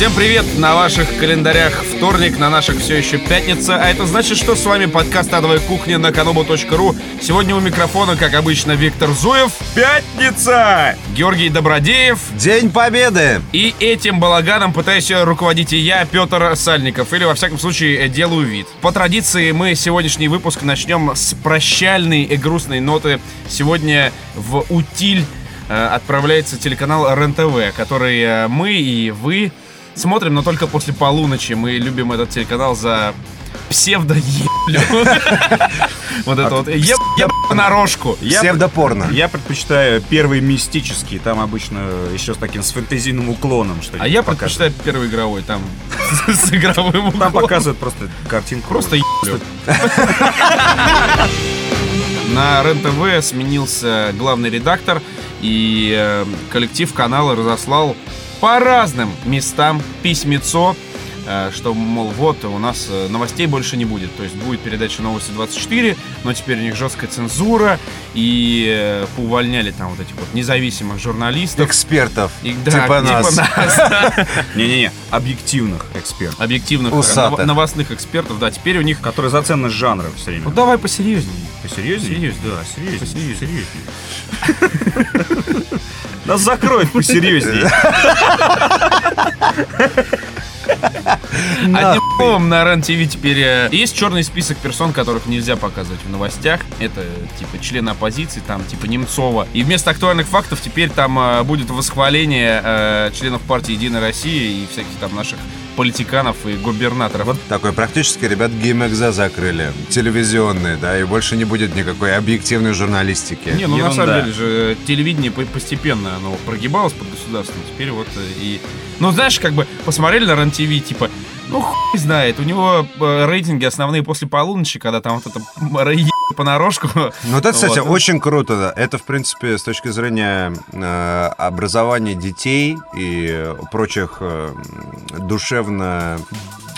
Всем привет! На ваших календарях вторник, на наших все еще пятница, а это значит, что с вами подкаст «Адовая кухня» на kanobu.ru. Сегодня у микрофона, как обычно, Виктор Зуев. Пятница! Георгий Добродеев. День Победы! И этим балаганом пытаюсь руководить и я, Петр Сальников, или, во всяком случае, делаю вид. По традиции, мы сегодняшний выпуск начнем с прощальной и грустной ноты. Сегодня в утиль э, отправляется телеканал РЕН-ТВ, который э, мы и вы смотрим, но только после полуночи. Мы любим этот телеканал за псевдо Вот это вот еб понарошку. Псевдопорно. Я предпочитаю первый мистический, там обычно еще с таким с фэнтезийным уклоном. Что А я предпочитаю первый игровой, там с игровым Там уклоном. показывают просто картинку. Просто еблю. На РЕН-ТВ сменился главный редактор, и э, коллектив канала разослал по разным местам письмецо, э, что, мол, вот, у нас э, новостей больше не будет. То есть будет передача «Новости 24», но теперь у них жесткая цензура, и э, поувольняли там вот этих вот независимых журналистов. Экспертов. И, да, типа нас. нас. Не-не-не, объективных экспертов, объективных Усатых. новостных экспертов. Да, теперь у них... которые за ценность жанра все Ну время. давай посерьезнее. Посерьезнее? Серьезнее. Да, серьезнее. Посерьезнее. Нас закроют посерьезнее. Одним словом, на РЕН-ТВ теперь э, есть черный список персон, которых нельзя показывать в новостях. Это типа члены оппозиции, там типа Немцова. И вместо актуальных фактов теперь там э, будет восхваление э, членов партии Единая Россия и всяких там наших политиканов и губернаторов. Вот Такой практически, ребят, ГИМЭКЗа закрыли. Телевизионные, да, и больше не будет никакой объективной журналистики. Не, ну на Ерунда. самом деле же телевидение по- постепенно оно прогибалось под государством. Теперь вот э, и... Ну, знаешь, как бы посмотрели на РЕН-ТВ, типа, ну, хуй знает, у него э, рейтинги основные после полуночи, когда там вот это м, понарошку. Ну, это, кстати, Вот. очень круто. да. Это, в принципе, с точки зрения э, образования детей и прочих э, душевно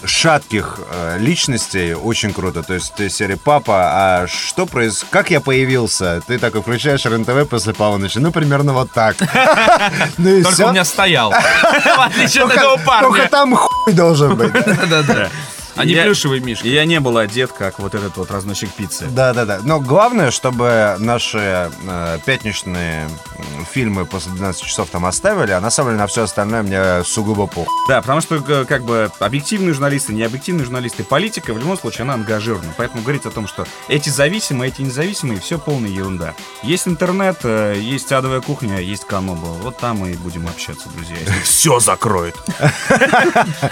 шатких э, личностей очень круто. То есть ты серия «Папа, а что происходит? Как я появился?» Ты такой включаешь РЕН-ТВ после полуночи. Ну, примерно вот так. Ну Только у меня стоял. В отличие от этого Только парня. там хуй должен быть. Да-да-да. А не Я- плюшевый мишка. И я не был одет, как вот этот вот разносчик пиццы. Да, да, да. Но главное, чтобы наши э, пятничные фильмы после 12 часов там оставили, а на самом деле на все остальное мне сугубо пох. Да, потому что э, как бы объективные журналисты, необъективные журналисты, политика в любом случае она ангажирована. Поэтому говорить о том, что эти зависимые, эти независимые, все полная ерунда. Есть интернет, э, есть адовая кухня, есть каноба. Вот там мы и будем общаться, друзья. Все закроют.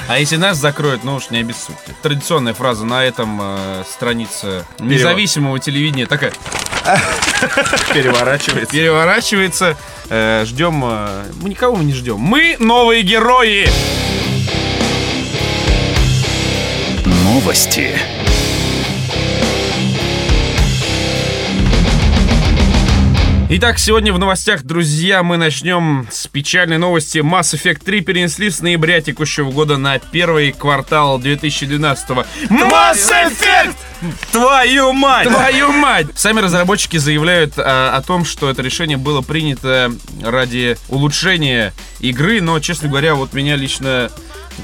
А если нас закроют, ну уж не обессудьте. Традиционная фраза на этом э, странице независимого телевидения такая Переворачивается. переворачивается. Э, Ждем... э, Мы никого мы не ждем. Мы новые герои! Новости. Итак, сегодня в новостях, друзья, мы начнем с печальной новости. Mass Effect 3 перенесли с ноября текущего года на первый квартал 2012 -го. Mass Effect! Твою мать! Твою мать! Сами разработчики заявляют а, о том, что это решение было принято ради улучшения игры, но, честно говоря, вот меня лично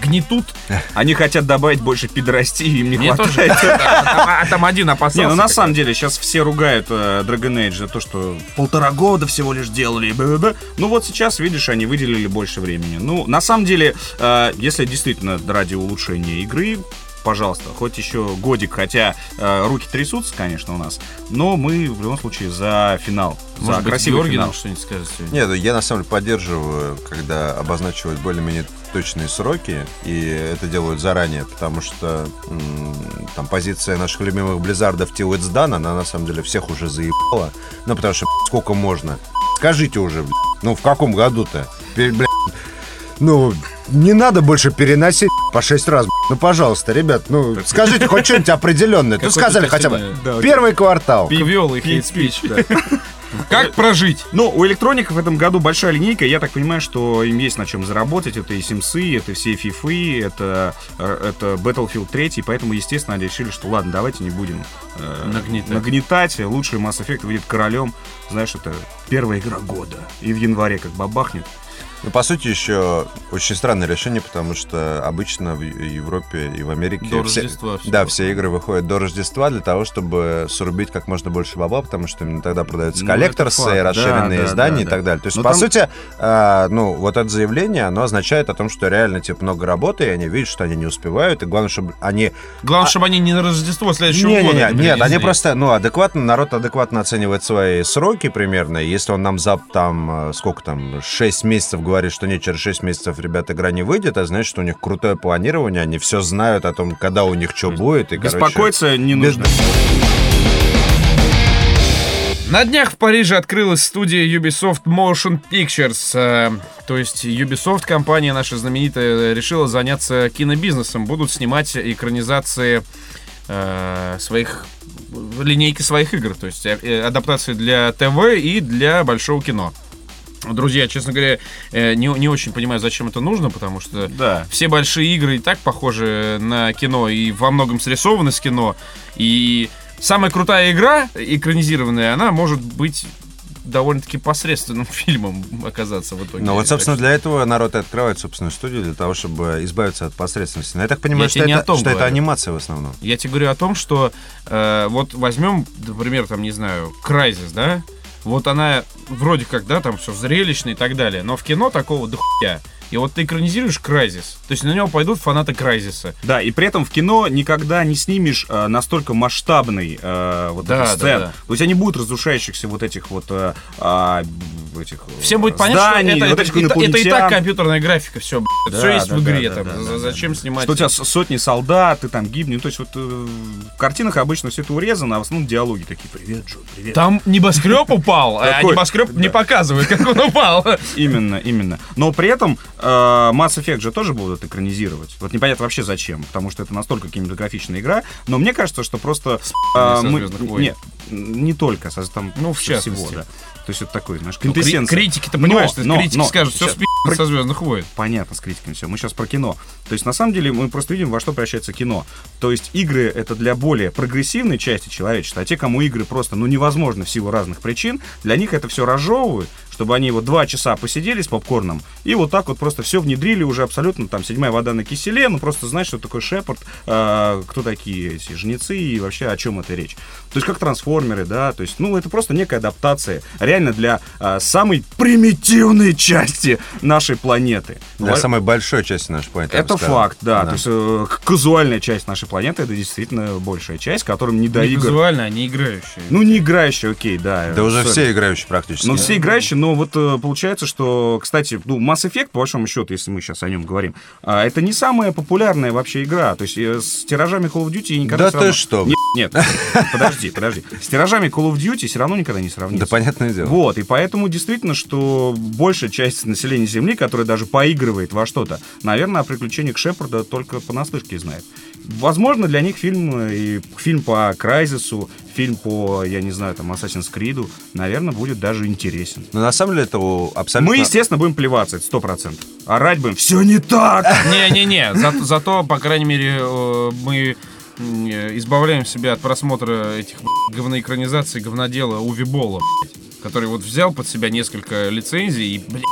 гнетут. Они хотят добавить больше пидорастии, им не Мне тоже. хватает. А там- а там один опасался. Не, ну на самом деле сейчас все ругают э, Dragon Age за то, что полтора года всего лишь делали. Ну вот сейчас, видишь, они выделили больше времени. Ну, на самом деле, э, если действительно ради улучшения игры, пожалуйста, хоть еще годик, хотя э, руки трясутся, конечно, у нас, но мы в любом случае за финал, Может за быть, красивый Георгий финал. нам что-нибудь скажет сегодня? Нет, ну, я на самом деле поддерживаю, когда обозначивают более-менее точные сроки, и это делают заранее, потому что там позиция наших любимых Blizzard ов Till It's Done, она на самом деле всех уже заебала. Ну, потому что сколько можно? Скажите уже, ну в каком году-то? Ну, не надо больше переносить по шесть раз. Ну, пожалуйста, ребят, ну, скажите хоть что-нибудь определенное. Ну, сказали хотя бы Да, первый квартал. Их hate speech. Как прожить? Ну, у электроников в этом году большая линейка. Я так понимаю, что им есть на чем заработать. Это и Симсы, это все фифы, это, э, это Battlefield 3. Поэтому, естественно, они решили, что ладно, давайте не будем э, Нагнетать. нагнетать. Лучший Mass Effect выйдет королем. Знаешь, это первая игра года. И в январе как бабахнет. Ну, по сути, еще очень странное решение, потому что обычно в Европе и в Америке... До все- Рождества всё Да, было. все игры выходят до Рождества для того, чтобы срубить как можно больше бабла, потому что именно тогда продаются Ну, коллекторсы, расширенные Да, да, издания да, и да. так далее. То есть, Но по там- сути, а, ну, вот это заявление, оно означает о том, что реально, типа, много работы, и они видят, что они не успевают, и главное, чтобы они Главное, чтобы они не на Рождество следующего не, не, года. не, не нет, они просто, ну, адекватно, народ адекватно оценивает свои сроки примерно. и Если он нам за там, э, сколько там, 6 месяцев говорит, что нет, через 6 месяцев, ребят, игра не выйдет, а значит, что у них крутое планирование, они все знают о том, когда у них что будет. И, короче, Беспокоиться не без- нужно. На днях в Париже открылась студия Ubisoft Motion Pictures. э, То есть Ubisoft, компания наша знаменитая, решила заняться кинобизнесом. Будут снимать экранизации э, своих линейки своих игр, то есть э, адаптации для ТВ и для большого кино. Друзья, честно говоря, э, не, не очень понимаю, зачем это нужно, потому что Да. все большие игры и так похожи на кино и во многом срисованы с кино. И самая крутая игра, экранизированная, она может быть довольно-таки посредственным фильмом оказаться в итоге. Ну вот, собственно, для этого народ и открывает собственную студию, для того, чтобы избавиться от посредственности. Но я так понимаю, Я что, это, о том что это анимация в основном. Я тебе говорю о том, что э, вот возьмем, например, там, не знаю, Крайзис, да? Вот она вроде как, да, там все зрелищно и так далее, но в кино такого дохуя. И вот ты экранизируешь Крайзис, то есть на него пойдут фанаты Крайзиса. Да, и при этом в кино никогда не снимешь э, настолько масштабный э, вот Да, эту да, сцену. да. То есть они будут разрушающихся вот этих вот э, а, этих э, Всем будет понятно, зданий, что это, вот этих это- это и так компьютерная графика, все, Да, все есть да, в игре, да, там, да, да, за- да, зачем да. снимать? Что у тебя сотни солдат, ты там гибнешь. Ну, то есть вот э, в картинах обычно все это урезано, а в основном диалоги такие. Привет, Джо, привет. Там небоскреб упал, а небоскреб не показывает, как он упал. Именно, именно. Но при этом Mass Effect же тоже будут экранизировать. Вот непонятно вообще зачем, потому что это настолько кинематографичная игра. Но мне кажется, что просто... э, мы-. Нет, не только, со- там Ну, в всего, частности. да. То есть это такой, знаешь, Ну, квинтэссенция. Критики-то, Но, понимаешь, что но, критики но, скажут, все спи со звездных войн. Понятно, с критиками все. Мы сейчас про кино. То есть, на самом деле, мы просто видим, во что превращается кино. То есть, игры — это для более прогрессивной части человечества, а те, кому игры просто, ну, невозможно в силу разных причин, для них это все разжевывают, чтобы они вот два часа посидели с попкорном, и вот так вот просто все внедрили уже абсолютно, там, седьмая вода на киселе, ну, просто знаешь, что такое Шепард, а, кто такие эти жнецы и вообще о чем это речь. То есть, как трансформеры, да, то есть, ну, это просто некая адаптация, реально для а, самой примитивной части нашей планеты. Для Ва- самой большой части нашей планеты. это факт, да. То есть э, казуальная часть нашей планеты это действительно большая часть, которым не до Не игр. визуально, а не играющие. Ну, не играющие, окей, да. Да уже сори. все играющие практически. Ну, все играющие, но вот э, получается, что, кстати, ну, Mass Effect, по большому счету, если мы сейчас о нем говорим, а, это не самая популярная вообще игра. То есть э, с тиражами Call of Duty никогда Да ты что? Нет, нет, подожди, подожди. С тиражами Call of Duty все равно никогда не сравнится. Да понятное дело. Вот, и поэтому действительно, что большая часть населения Земли, которая даже поигрывает во что-то, наверное, о приключениях Шепарда только понаслышке знает. Возможно, для них фильм, э, и фильм по Крайзису, фильм по, я не знаю, там, Assassin's Creed, наверное, будет даже интересен. Но на самом деле это абсолютно... Мы, естественно, будем плеваться, это сто процентов. Орать будем, все не так! Не-не-не, зато, зато, по крайней мере, э, мы избавляем себя от просмотра этих говноэкранизаций говнодела Уви Болла, блядь, который вот взял под себя несколько лицензий и, блядь,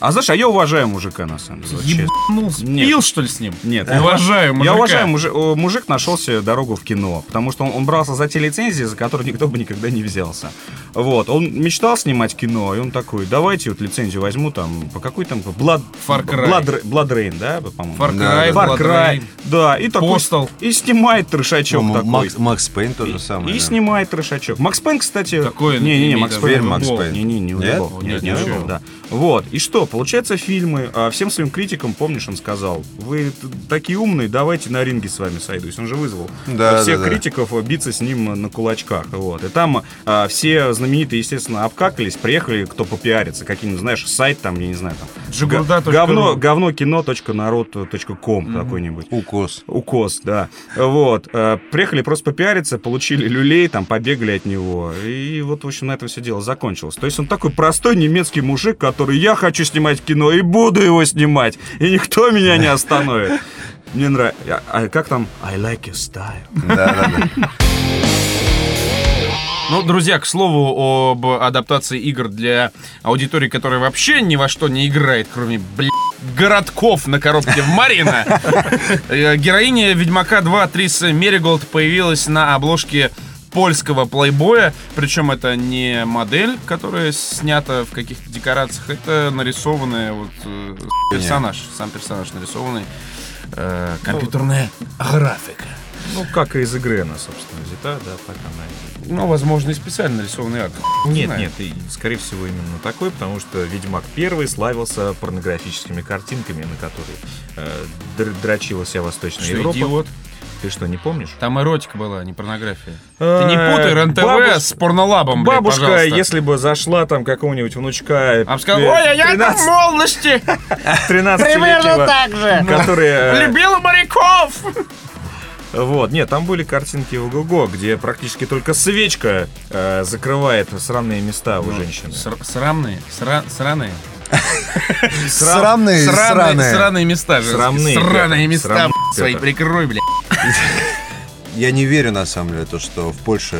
А знаешь, а я уважаю мужика, на самом деле. ебанулся. Нет. Пил, что ли, с ним? Нет, Я уважаю Я мужика. уважаю, мужик, о, мужик нашел себе дорогу в кино, потому что он, он брался за те лицензии, за которые никто бы никогда не взялся. Вот, он мечтал снимать кино, и он такой, давайте вот лицензию возьму там, по какой там, Blood, Far Cry. Blood, Blood Rain, да, по-моему? Far Да, Cry, да, Far Cry, Rain. да, и такой, Postal. и снимает трешачок Ну, такой. Макс, Макс Пейн то И- же самое. И да. снимает трешачок. Макс Пейн, кстати... Какой он Не-не-не, имеет Макс даже Пейн. Теперь Макс Бол. Пейн. Не-не, не Нет? Уебал. Нет, Нет, не ничего. Уебал, да. Вот. И что, получается, фильмы, а, всем своим критикам, помнишь, он сказал, вы такие умные, давайте на ринге с вами сойдусь. Он же вызвал Да, а, всех да, да. критиков а, биться с ним на кулачках. Вот. И там а, все знаменитые, естественно, обкакались, приехали, кто попиарится, каким-нибудь, знаешь, сайт там, я не знаю, там, Джигурда.ру. говно, говно кино.народ.ком какой-нибудь. Укус. Укос, да. Вот. э, Приехали просто попиариться, получили люлей, там, побегали от него. И вот, в общем, на это все дело закончилось. То есть он такой простой немецкий мужик, который я хочу снимать кино и буду его снимать. И никто меня не остановит. Мне нравится. А как там? I like your style. Да, да, да. Ну, друзья, к слову об адаптации игр для аудитории, которая вообще ни во что не играет, кроме, блядь, городков на коробке в Марина. Э, Героиня Ведьмака 2 Трис Мериголд появилась на обложке польского плейбоя, причем это не модель, которая снята в каких-то декорациях, это нарисованный вот э, персонаж, сам персонаж нарисованный, э, компьютерная графика. Ну, как и из игры она, собственно, взята, да, так она и... Ну, возможно, и специально нарисованный арт. Нет, знаю. нет, и, скорее всего, именно такой, потому что Ведьмак первый славился порнографическими картинками, на которые э, др- дрочила вся Восточная Что, Европа. идиот? Ты что, не помнишь? Там эротика была, а не порнография. Ты Э, не путай РНТВ бабуш- с порнолабом, блядь, Бабушка, пожалуйста. если бы зашла там какого-нибудь внучка... А сказал, э, ой, а я там в 13 молодости 13-летнего, так же. который... э, любила моряков. Вот, нет, там были картинки в ГОГО, где практически только свечка э, закрывает сраные места Ну, у женщины. Ср- Срамные, сра- сраные. Срамные, Сраные, сраные. сраные места. Срамные, Сраные места, свои прикрой, блядь. Я не верю, на самом деле, то, что в Польше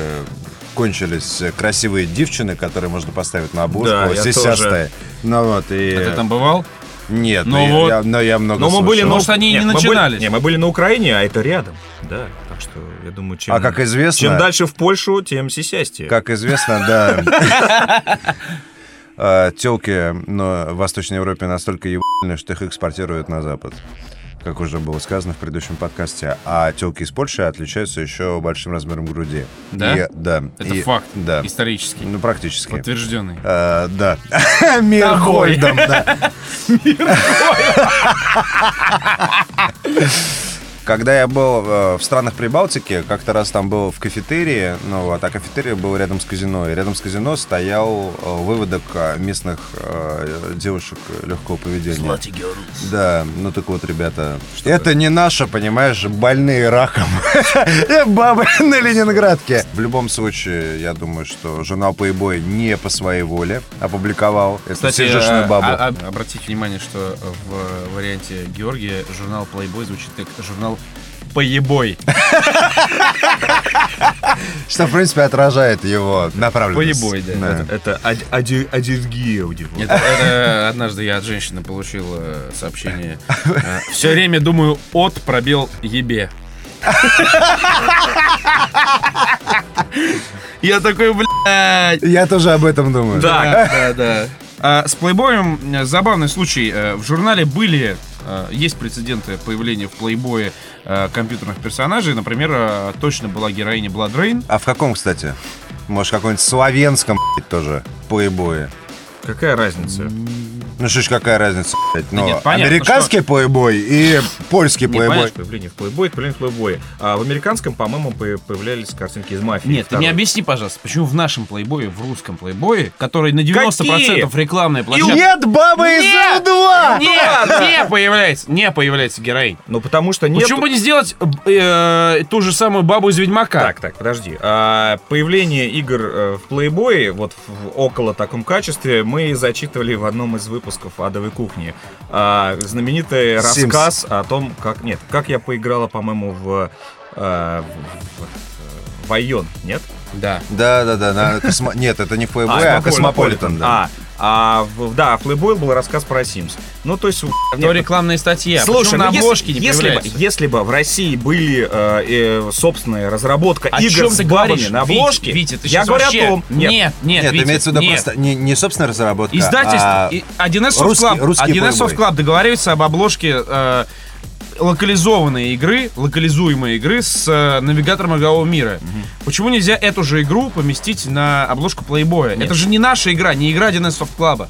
кончились красивые девчины, которые можно поставить на обложку, Да, я сисястые. Ну вот, и... А ты там бывал? Нет, Ну но, я- вот. я, но я много Но мы были, слышал. ну, Может, они и не мы были- начинались. не, мы были на Украине, а это рядом. Да, так что я думаю, чем, А как известно- чем дальше в Польшу, тем сисястее. Как известно, да. Телки но в Восточной Европе настолько ебаные, что их экспортируют на Запад. Как уже было сказано в предыдущем подкасте. А телки из Польши отличаются еще большим размером груди. Да? И- да. Это И- факт Да. исторический, Ну, практически. подтвержденный. Э, да. Мирхольдом, да. Когда я был э, в странах Прибалтики, как-то раз там был в кафетерии, ну вот, а кафетерия был рядом с казино. И рядом с казино стоял э, выводок э, местных э, девушек легкого поведения. Да, ну так вот, ребята, это не наше, понимаешь, больные раком бабы на Ленинградке. В любом случае, я думаю, что журнал Playboy не по своей воле опубликовал эту Кстати, сижешную а- бабу. а- а- обратите внимание, что в варианте Георгия журнал Playboy звучит как журнал Поебой. Что, в принципе, отражает его направленность. Поебой, да. Это ад- ади- аллергия у него. Это, это однажды я от женщины получил э, сообщение. Все время думаю от пробел ебе. Я такой, блядь. Я тоже об этом думаю. Да, да, да. А, С плейбоем э, забавный случай. Э, В журнале были, э, есть прецеденты появления в плейбое э, компьютерных персонажей. Например, э, точно была героиня Rain. А в каком, кстати? Может, каком-нибудь славянском тоже плейбое? Какая разница? Ну что ж, какая разница, блядь? Ну, нет, понятно, американский плейбой и польский Не, плейбой. понятно, Появление в плейбой, это появление в плейбое. А в американском, по-моему, по- появлялись картинки из мафии. Нет, ты Второй. мне объясни, пожалуйста, почему в нашем плейбое, в русском плейбое, который на 90% Какие? рекламная площадка... Нет бабы из Нет! М2! Нет, не появляется, не появляется героинь. Ну, потому что нет... Почему бы не сделать э, ту же самую бабу из Ведьмака? Так, так, подожди. А, появление игр э, в плейбое, вот в около таком качестве, мы зачитывали в одном из выпусков «Адовой кухни». А, знаменитый Sims. рассказ о том, как... Нет, как я поиграла, по-моему, в... э, в, в- в Aion, нет? Да. Да, да, да. на Космо- Нет, это не плейбой, а Космополитен, да. А, а в, да, Playboy был рассказ про Sims. Ну, то есть... То рекламная статья. Слушай, на ну, если- обложке не если, бы, если бы в России были э, э, собственная разработка О игр чем с бабами говоришь? на Витя, обложке, Витя, ты я говорю вообще... о том... Нет, нет, Нет, Витя, имеется в виду нет. просто не, не собственная разработка, Издательство, а и 1С Soft Club, русский 1С Soft Playboy. Club договаривается об обложке э, локализованные игры, локализуемые игры с э, навигатором игрового мира. Почему нельзя эту же игру поместить на обложку плейбоя? Это же не наша игра, не игра 1С Soft Club.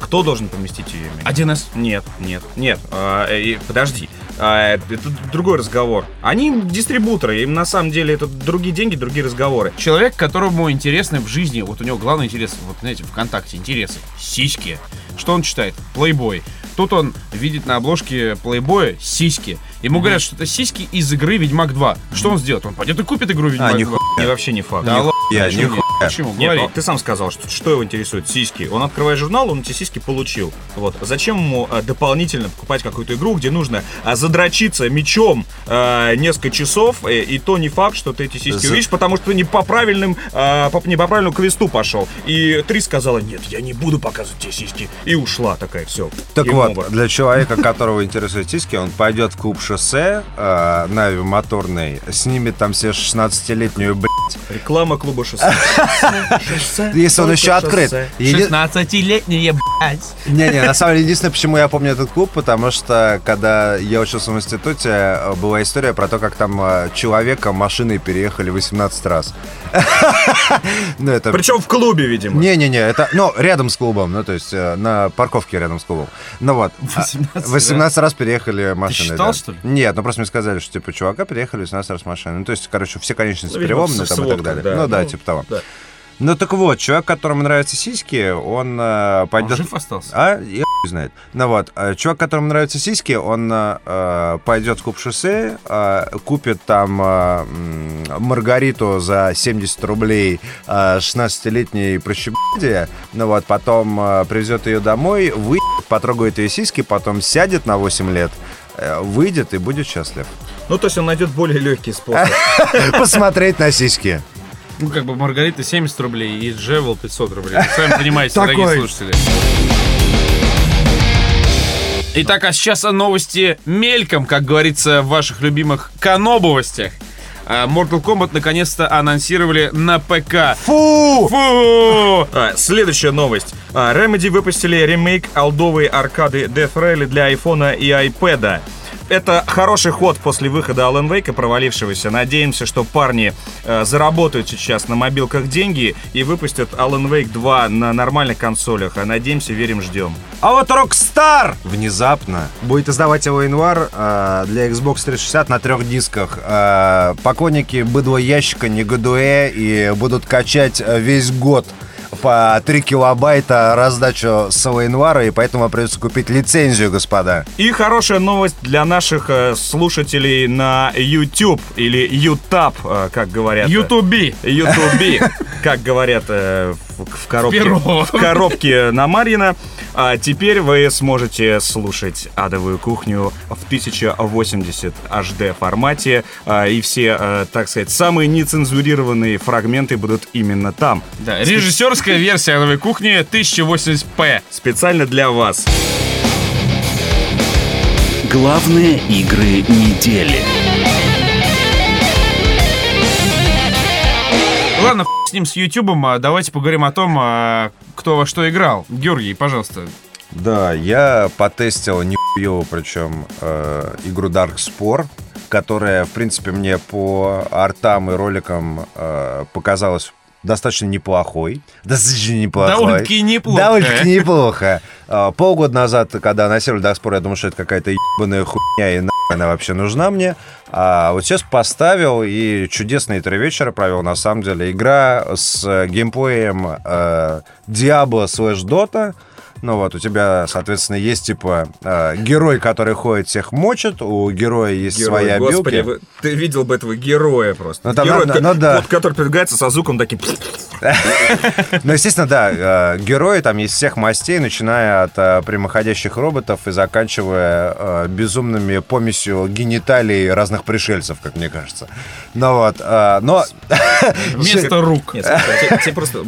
Кто должен поместить ее имя? 1С. Нет, нет, нет. А, э, подожди. А, это другой разговор. Они дистрибуторы, им на самом деле это другие деньги, другие разговоры. Человек, которому интересны в жизни, вот у него главный интерес, вот знаете, ВКонтакте интересы, сиськи. Что он читает? Плейбой. Тут он видит на обложке плейбоя сиськи. Ему говорят, что это сиськи из игры Ведьмак 2. Что он сделает? Он пойдет и купит игру Ведьмак А, 2. нихуя хуйня. вообще не факт. Да ладно, Я не хуя. Почему? Нет, Говори. ты сам сказал, что, что его интересует сиськи. Он открывает журнал, он эти сиськи получил. Вот. Зачем ему а, дополнительно покупать какую-то игру, где нужно а, задрочиться мечом а, несколько часов, э, и то не факт, что ты эти сиськи За- увидишь, потому что ты не по правильным, а, по, не по правильному квесту пошел. И Три сказала, нет, я не буду показывать тебе сиськи. И ушла такая, все. Так вот, для человека, которого интересует сиськи, он пойдет в клуб шоссе э, на моторный, снимет там себе 16-летнюю, блядь, Реклама клуба шоссе. если он еще открыт. Еди- 16-летняя, блядь. Не-не, на самом деле, единственное, почему я помню этот клуб, потому что, когда я учился в институте, была история про то, как там э, человека машиной переехали 18 раз. Ну, это... Причем в клубе, видимо. Не-не-не, это, ну, рядом с клубом, ну, то есть э, на парковке рядом с клубом. Ну вот. а, 18 18 раз переехали машиной. считал, да. что ли? Нет, ну просто мне сказали, что, типа, чувака переехали 18 раз машиной. Ну, то есть, короче, все конечности Ну, переломаны там и так далее. да. Ну, да, Ну, типа того. да. Ну, так вот, человек, которому нравятся сиськи, он э, Он пойдет... жив остался? А? Я хуй знает. Ну вот, э, чувак, которому нравятся сиськи, он э, э, пойдет в клуб шоссе, э, купит там э, Маргариту за 70 рублей э, 16-летней прощебаде, ну вот, потом э, привезет ее домой, выйдет, потрогает ее сиськи, потом сядет на 8 лет, э, выйдет и будет счастлив. Ну, то есть он найдет более легкий способ. Посмотреть на сиськи. Ну, как бы Маргарита 70 рублей и Джевел 500 рублей. Сами понимаете, дорогие слушатели. Итак, а сейчас новости мельком, как говорится в ваших любимых канобовостях. А, Mortal Kombat наконец-то анонсировали на ПК. Фу! Фу! А, следующая новость. А, Remedy выпустили ремейк алдовой аркады Death Rally для айфона и iPad. Это хороший ход после выхода Alan Wake, провалившегося. Надеемся, что парни э, заработают сейчас на мобилках деньги и выпустят Alan Wake 2 на нормальных консолях. А надеемся, верим, ждем. А вот Rockstar внезапно будет издавать его январь э, для Xbox 360 на трех дисках. Э, поклонники быдла ящика негодуэ и будут качать э, весь год по 3 килобайта раздачу с января, и поэтому придется купить лицензию, господа. И хорошая новость для наших э, слушателей на YouTube или YouTube, э, как говорят. Ютуби. YouTube, как говорят э, в, в коробке, в коробке на Марьина. А теперь вы сможете слушать «Адовую кухню» в 1080 HD формате. а, и все, э, так сказать, самые нецензурированные фрагменты будут именно там. Да, режиссерская версия новой кухни 1080p. Специально для вас. Главные игры недели. Ладно, с ним, с Ютубом, а давайте поговорим о том, а, кто во что играл. Георгий, пожалуйста. Да, я потестил нихуево, причем э, игру Dark Spore, которая, в принципе, мне по артам и роликам э, показалась достаточно неплохой. Достаточно неплохой. Довольно-таки неплохо. Довольно-таки неплохо. А, Полгода назад, когда анонсировали Dark Spore, я думал, что это какая-то ебаная хуйня, и она вообще нужна мне. А вот сейчас поставил, и чудесные три вечера провел, на самом деле. Игра с геймплеем э, Diablo слэш Dota. Ну вот, у тебя, соответственно, есть, типа, э, герой, который ходит, всех мочит, у героя есть Герой, своя господи, билка. вы- ты видел бы этого героя просто. Ну, там Герой, ко- ну да. вот, который передвигается со звуком таким... Ну, естественно, да, э, герои там есть всех мастей, начиная от э, прямоходящих роботов и заканчивая э, безумными помесью гениталий разных пришельцев, как мне кажется. Ну вот, но... Вместо рук. А тебе, просто,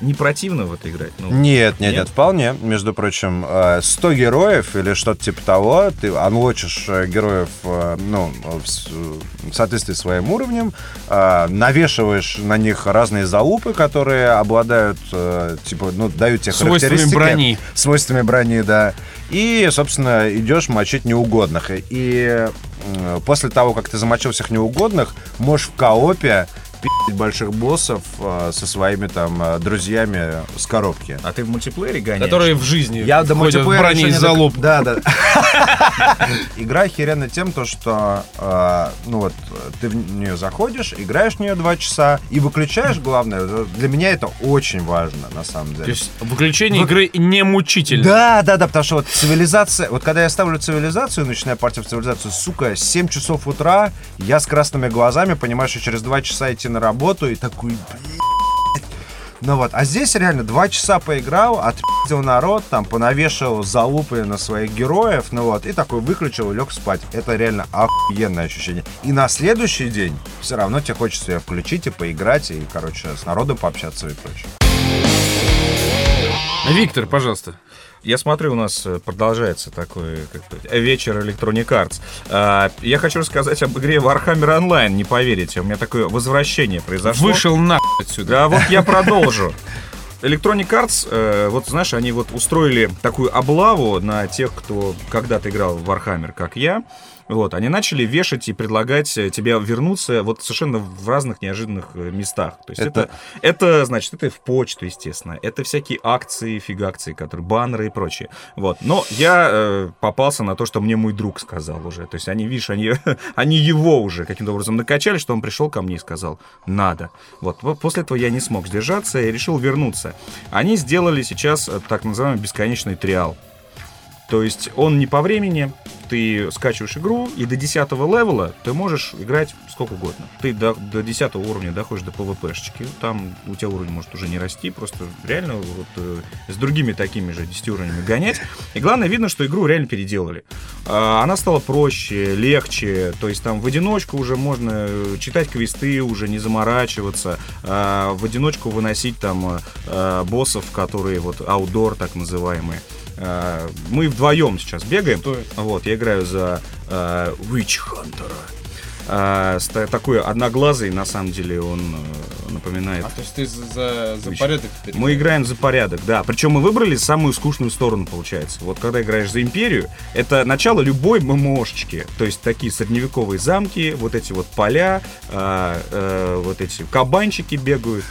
не противно в это играть? Ну, нет, Нет? нет, вполне. Между прочим, э, 100 героев или что-то типа того, ты анлочишь э, героев, э, ну, в соответствии с своим уровнем, э, навешиваешь на них разные залупы, которые обладают, э, типа, ну, дают тебе Свойствами характеристики. брони. Свойствами брони, да. И, собственно, идешь мочить неугодных. И э, после того, как ты замочил всех неугодных, можешь в коопе пи***ть больших боссов э, со своими там э, друзьями с коробки. А ты в мультиплеере гоняешь? Которые в жизни Я до в мультиплеера еще из не залуп. док- Да, да. Игра охеренна тем, то, что э, ну вот ты в нее заходишь, играешь в нее два часа и выключаешь, главное, для меня это очень важно, на самом деле. То есть выключение игры не мучительно. Да, да, да, потому что вот цивилизация, вот когда я ставлю цивилизацию, начинаю партию в цивилизацию, сука, 7 часов утра, я с красными глазами понимаю, что через 2 часа идти на работу и такой, блядь. Ну вот, а здесь реально два часа поиграл, отпиздил народ, там, понавешал залупы на своих героев, ну вот, и такой выключил и лег спать. Это реально охуенное ощущение. И на следующий день все равно тебе хочется ее включить и поиграть, и, короче, с народом пообщаться и прочее. Виктор, пожалуйста. Я смотрю, у нас э, продолжается такой как сказать, вечер Electronic Arts. А, Я хочу рассказать об игре Warhammer Online, не поверите. У меня такое возвращение произошло. Вышел нахуй отсюда. Да, вот я продолжу. Electronic Arts, э, вот знаешь, они вот устроили такую облаву на тех, кто когда-то играл в Warhammer, как я. Вот, они начали вешать и предлагать э, тебе вернуться вот совершенно в разных неожиданных э, местах. То есть это, это, значит, это в почту, естественно. Это всякие акции, фигакции, которые баннеры и прочее. Вот. Но я э, попался на то, что мне мой друг сказал уже. То есть они, видишь, они, они его уже каким-то образом накачали, что он пришел ко мне и сказал, надо. Вот. Вот После этого я не смог сдержаться и решил вернуться. Они сделали сейчас э, так называемый бесконечный триал. То есть он не по времени, ты скачиваешь игру, и до 10 левела ты можешь играть сколько угодно. Ты до, до 10 уровня доходишь до PvP-шечки, там у тебя уровень может уже не расти, просто реально вот э, с другими такими же 10 уровнями гонять. И главное, видно, что игру реально переделали. А, она стала проще, легче, то есть там в одиночку уже можно э, читать квесты, уже не заморачиваться, а, в одиночку выносить там э, боссов, которые вот аутдор так называемые. А, Мы вдвоем сейчас бегаем. Вот, я играю за э, Witch Hunter. А, такой одноглазый, на самом деле, он э, напоминает. А то есть ты за, за, порядок теперь? Мы играем за порядок, да. Причем мы выбрали самую скучную сторону, получается. Вот когда играешь за империю, это начало любой ММОшечки. То есть такие средневековые замки, вот эти вот поля, а, э, вот эти кабанчики бегают.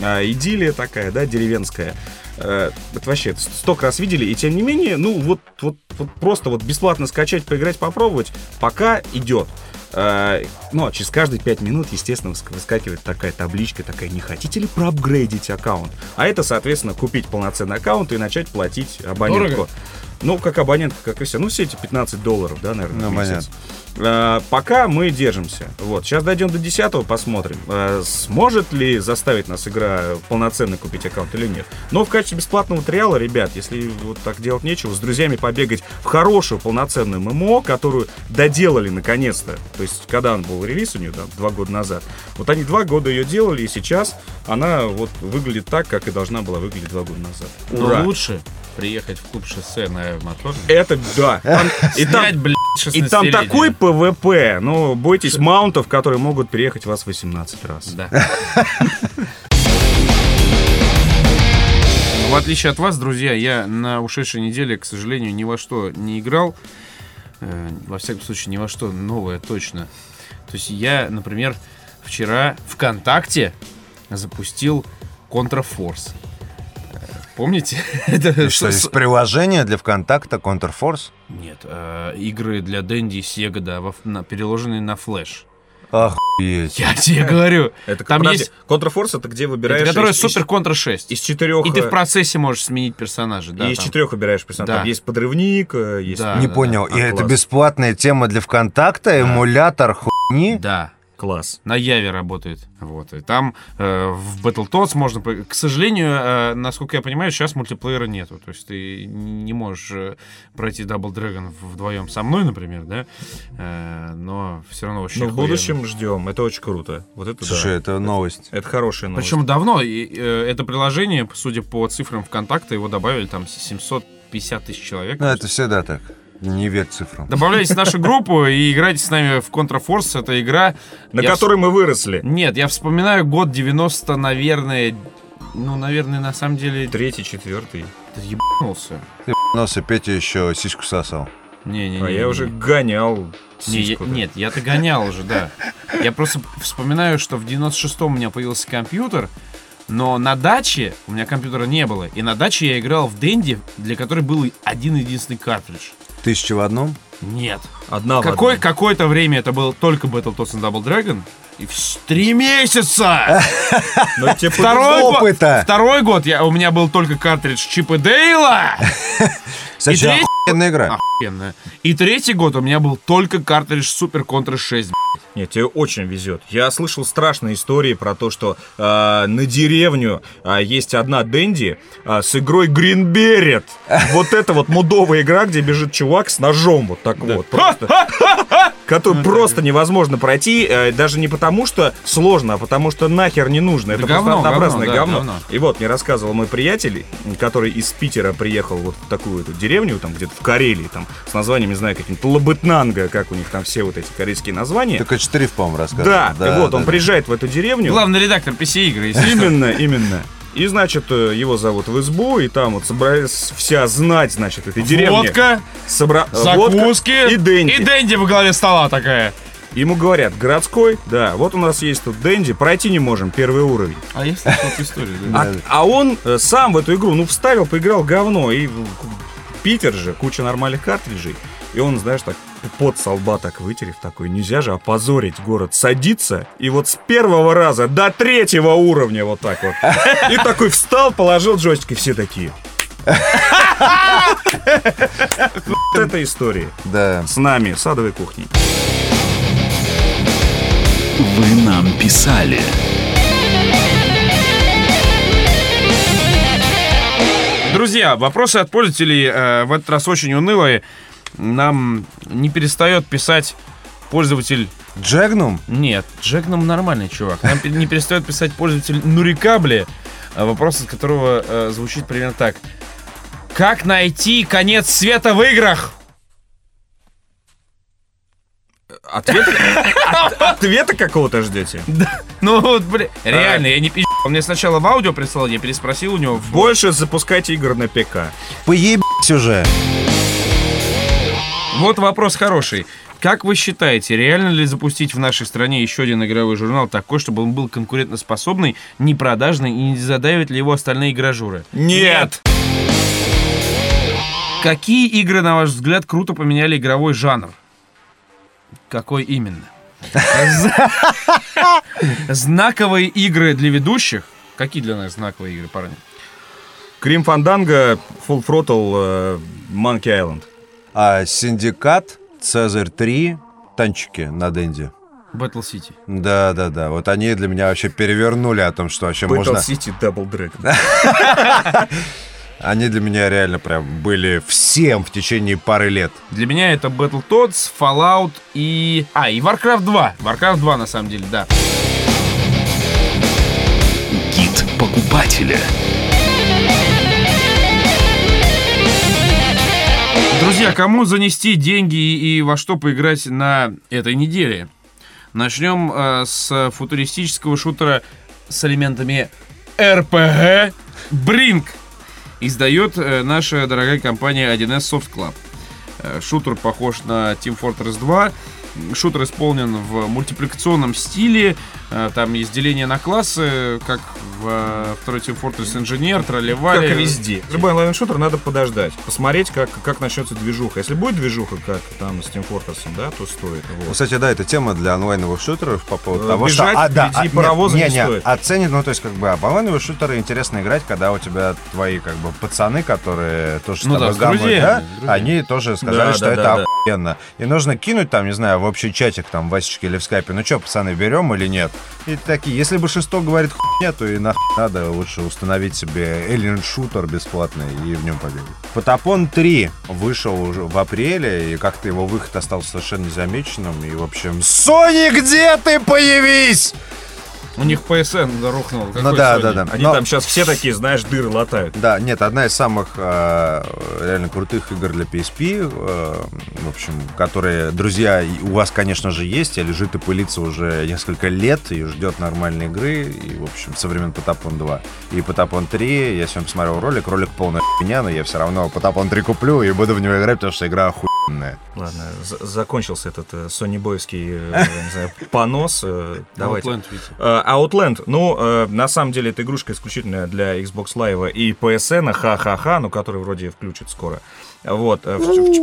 а, идиллия такая, да, деревенская. Э, это вообще столько раз видели, и тем не менее, ну вот, вот, вот просто вот бесплатно скачать, поиграть, попробовать, пока идет. Э, Ну, а через каждые 5 минут, естественно, выск- выскакивает такая табличка, такая, не хотите ли проапгрейдить аккаунт? А это, соответственно, купить полноценный аккаунт и начать платить абонентку. Дорого? Ну, как абонентка, как и все. Ну, все эти 15 долларов, да, наверное, Ну, в месяц. Э, Пока мы держимся. Вот, сейчас дойдем до 10 посмотрим, э, сможет ли заставить нас игра полноценно купить аккаунт или нет. Но в качестве бесплатного триала, ребят, если вот так делать нечего, с друзьями побегать в хорошую полноценную ММО, которую доделали наконец-то. То есть, когда он был релиз у нее, там, два года назад. Вот они два года ее делали, и сейчас она вот выглядит так, как и должна была выглядеть два года назад. Но Ура! лучше приехать в клуб шоссе на моторе. Это да. Там- и там блядь, И там 16-летнего. такой PvP, ну, бойтесь маунтов, которые могут переехать вас 18 раз. Да. В отличие от вас, друзья, я на ушедшей неделе, к сожалению, ни во что не играл. Э, Во всяком случае, ни во что новое точно. То есть я, например, вчера ВКонтакте запустил Контрафорс. Помните? Это Что, здесь приложение для ВКонтакта Counterforce? Нет, э, игры для Дэнди и Сега, да, во на- переложенные на флеш. Охуеть. Я тебе говорю. Это Там подожди, есть... Контрфорс это где выбираешь... Это из- супер контра 6. Из четырех... И ты в э, процессе можешь сменить персонажа, да. и из четырех выбираешь персонажа. Да. Там есть подрывник, э, есть... Да. Не понял. А, И это класс. бесплатная тема для ВКонтакта, эмулятор хуйни? Да. Класс. На Яве работает. Вот. И там э, в Battletoads можно... К сожалению, э, насколько я понимаю, сейчас мультиплеера нету. То есть ты не можешь э, пройти Double Dragon вдвоем со мной, например, да? Э, но все равно очень Но в охуенно. будущем ждем. Это очень круто. Вот это Слушай, да. это новость. Это хорошая новость. Причем давно. И, э, это приложение, судя по цифрам ВКонтакта, его добавили там 750 тысяч человек. Ну, это всегда так. Не верь цифрам. Добавляйтесь в нашу группу и играйте с нами в Контрафорс. Это игра... На я которой мы выросли. Нет, я вспоминаю год 90, наверное... Ну, наверное, на самом деле... Третий, четвертый. Ты ебанулся. Носа Петя еще сиську сосал. Не-не-не. А я уже гонял Не, я- нет, я-то гонял уже, да. Я просто вспоминаю, что в 96-м у меня появился компьютер, но на даче у меня компьютера не было. И на даче я играл в Дэнди, для которой был один единственный картридж. Тысяча в одном? Нет. Одна Какой, какое-то время это был только Battletoads and Double Dragon. И в три месяца! Второй повезло. год, Опыта. второй год я, у меня был только картридж Чип и Дейла. Кстати, охуенная игра. Охуенно. И третий год у меня был только картридж Супер Contra 6. Нет, тебе очень везет. Я слышал страшные истории про то, что э, на деревню э, есть одна Дэнди э, с игрой Beret. Вот это вот мудовая игра, где бежит чувак с ножом вот так вот. Просто. Которую просто невозможно пройти, э, даже не потому, что сложно, а потому что нахер не нужно. Это просто говно, однообразное говно, да, говно. говно. И вот мне рассказывал мой приятель, который из Питера приехал вот в такую эту деревню, там где-то в Карелии, там с названием, не знаю, каким-то Лабытнанга, как у них там все вот эти корейские названия. Четыре, по-моему, рассказывал. Да, и вот да, он да. приезжает в эту деревню. Главный редактор PC-игры. Именно, именно. И, значит, э, его зовут в избу, и там вот собралась вся знать, значит, этой деревни. Водка, Собра... э, водка закуски и Дэнди. И Дэнди во главе стола такая. Ему говорят, городской, да, вот у нас есть тут Дэнди, пройти не можем, первый уровень. А я слышал эту историю. да. А, а он э, сам в эту игру, ну, вставил, поиграл говно, и Питер же, куча нормальных картриджей. И он, знаешь, так под со лба так вытерев, такой, нельзя же опозорить город, садится, и вот с первого раза до третьего уровня вот так вот. И такой встал, положил джойстик, и все такие. Вот это история. Да. С нами, садовой кухней. Вы нам писали. Друзья, вопросы от пользователей э, в этот раз очень унылые. Нам не перестает писать пользователь... Джегнум? Нет, Джегном нормальный чувак. Нам не перестает писать пользователь Нурикабли, э, вопрос от которого э, звучит примерно так. Как найти конец света в играх? Ответа, от- ответа какого-то ждете? Ну вот, блин, реально, я не пизжу. Он мне сначала в аудио прислал, я переспросил у него. в- Больше запускайте игр на ПК. Поебись уже. Вот вопрос хороший. Как вы считаете, реально ли запустить в нашей стране еще один игровой журнал такой, чтобы он был конкурентоспособный, непродажный и не задавит ли его остальные игражуры? Нет! Какие игры, на ваш взгляд, круто поменяли игровой жанр? Какой именно? Знаковые игры для ведущих? Какие для нас знаковые игры, парни? Grim Fandango, Full Throttle, э, Monkey Island. А Синдикат, Цезарь 3, танчики на Денди. Battle City. Да, да, да. Вот они для меня вообще перевернули о том, что вообще Battle можно. City Double Dragon. Они для меня реально прям были всем в течение пары лет. Для меня это Battletoads, Fallout и... А, и Warcraft 2. Warcraft 2, на самом деле, да. Гид покупателя. Друзья, кому занести деньги и, во что поиграть на этой неделе? Начнем э, с футуристического шутера с элементами RPG Brink. Издает э, наша дорогая компания 1С Soft Club. Э, шутер похож на Team Fortress 2. Шутер исполнен в мультипликационном стиле. Э, там есть деление на классы, как в э, второй Team Fortress Engineer, Как тролливали. и везде. Любой онлайн-шутер надо подождать. Посмотреть, как, как начнется движуха. Если будет движуха, как там с Team Fortress, да, то стоит. Вот. Кстати, да, это тема для онлайновых шутеров по поводу Э, того, что... бежать впереди нет, паровоза не не, стоит. оценит, ну, то есть, как бы, об онлайновые шутеры интересно играть, когда у тебя твои, как бы, пацаны, которые тоже с Ну да, тобой с гаммы, да, с друзьями. они тоже сказали, Да, что да, это да, да. охуенно. И нужно кинуть там, не знаю, в общий чатик, там, в Васечке или в скайпе, ну что, пацаны, берем или нет? И такие, если бы шестой говорит хуйня, то и нахуй надо лучше установить себе Alien Shooter бесплатный и в нем побегать. Потапон 3 вышел уже в апреле, и как-то его выход остался совершенно незамеченным. И, в общем, Sony, где ты появись? У них PSN рухнул. Ну Какой да, Sony? да, да. Они Но- там сейчас все такие, знаешь, дыры латают. Да, нет, одна из самых э, реально крутых игр для PSP, э, в общем, которые, друзья, у вас, конечно же, есть, а лежит и пылится уже несколько лет и ждет нормальной игры, и, в общем, со времен Потапон 2. И Потапон 3, я сегодня посмотрел ролик, ролик полная хуйня, но я все равно Потапон 3 куплю и буду в него играть, потому что игра охуенная. Ладно, за- закончился этот э, Sony Бойский э, знаю, понос. э, Давайте. Outland. Э, Outland, ну, на самом деле, это игрушка исключительно для Xbox Live и PSN, ха-ха-ха, ну, который вроде включат скоро. Вот.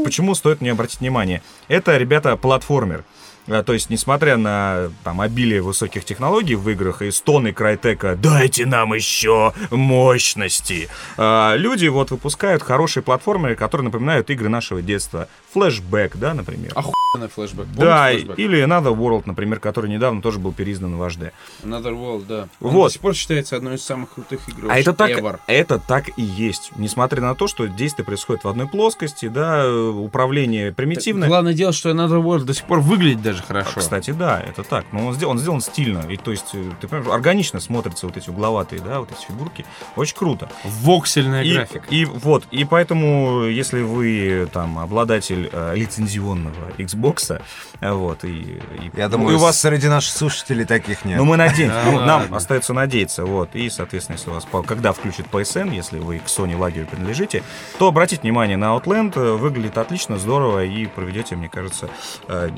Почему стоит на нее обратить внимание? Это, ребята, платформер. Э, То есть, несмотря на там, обилие высоких технологий в играх и стоны Крайтека «Дайте нам еще мощности!», э, люди вот выпускают хорошие платформеры, которые напоминают игры нашего детства. Флэшбэк, да, например. Охуенный флешбэк. Да, флешбэк? или Another World, например, который недавно тоже был переиздан в HD. Another World, да. Он Вот. до сих пор считается одной из самых крутых игр А это так, ever. это так и есть. Несмотря на то, что действие происходит в одной плоскости, да, управление примитивное. Главное дело, что Another World до сих пор выглядит даже хорошо. Кстати, да, это так. Но он сделан, он сделан стильно. И то есть, э, ты понимаешь, органично смотрятся вот эти угловатые, да, вот эти фигурки. Очень круто. Воксельная И, графика. и вот, и поэтому, если вы там обладатель э, лицензионного Xbox, э, вот, и, и- Я ну, думаю, и у вас среди наших слушателей таких нет. Ну, мы надеемся. Ну, нам остается надеяться. Вот. И, соответственно, если у вас, когда включит PSN, если вы к Sony лагерю принадлежите, то обратите внимание на Outland. Выглядит отлично, здорово, и проведете, мне кажется, э,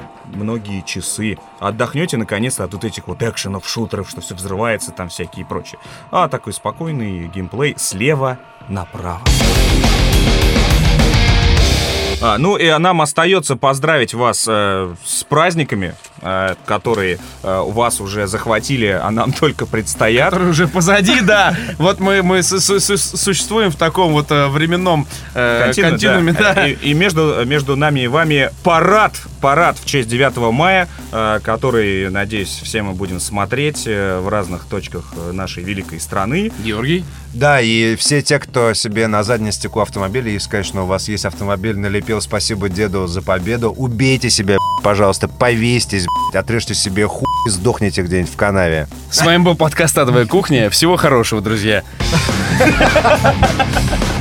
многие часы. Отдохнете, наконец-то, от вот этих вот экшенов, шутеров, что все взрывается, там всякие и прочее. А такой спокойный геймплей слева направо. А, ну и нам остается поздравить вас э, с праздниками, э, которые э, у вас уже захватили, а нам только предстоят. Который уже позади, да. Вот мы, мы су- су- су- существуем в таком вот э, временном э, Континуум, континууме, да. И, и между, между нами и вами парад, парад в честь 9 мая, э, который, надеюсь, все мы будем смотреть э, в разных точках нашей великой страны. Георгий. Да, и все те, кто себе на заднее стекло автомобиля, если, конечно, у вас есть автомобиль, налепил «Спасибо деду за победу», убейте себя, пожалуйста, повесьтесь, отрежьте себе хуй и сдохните где-нибудь в канаве. С вами был подкаст «Адовая кухня». Всего хорошего, друзья.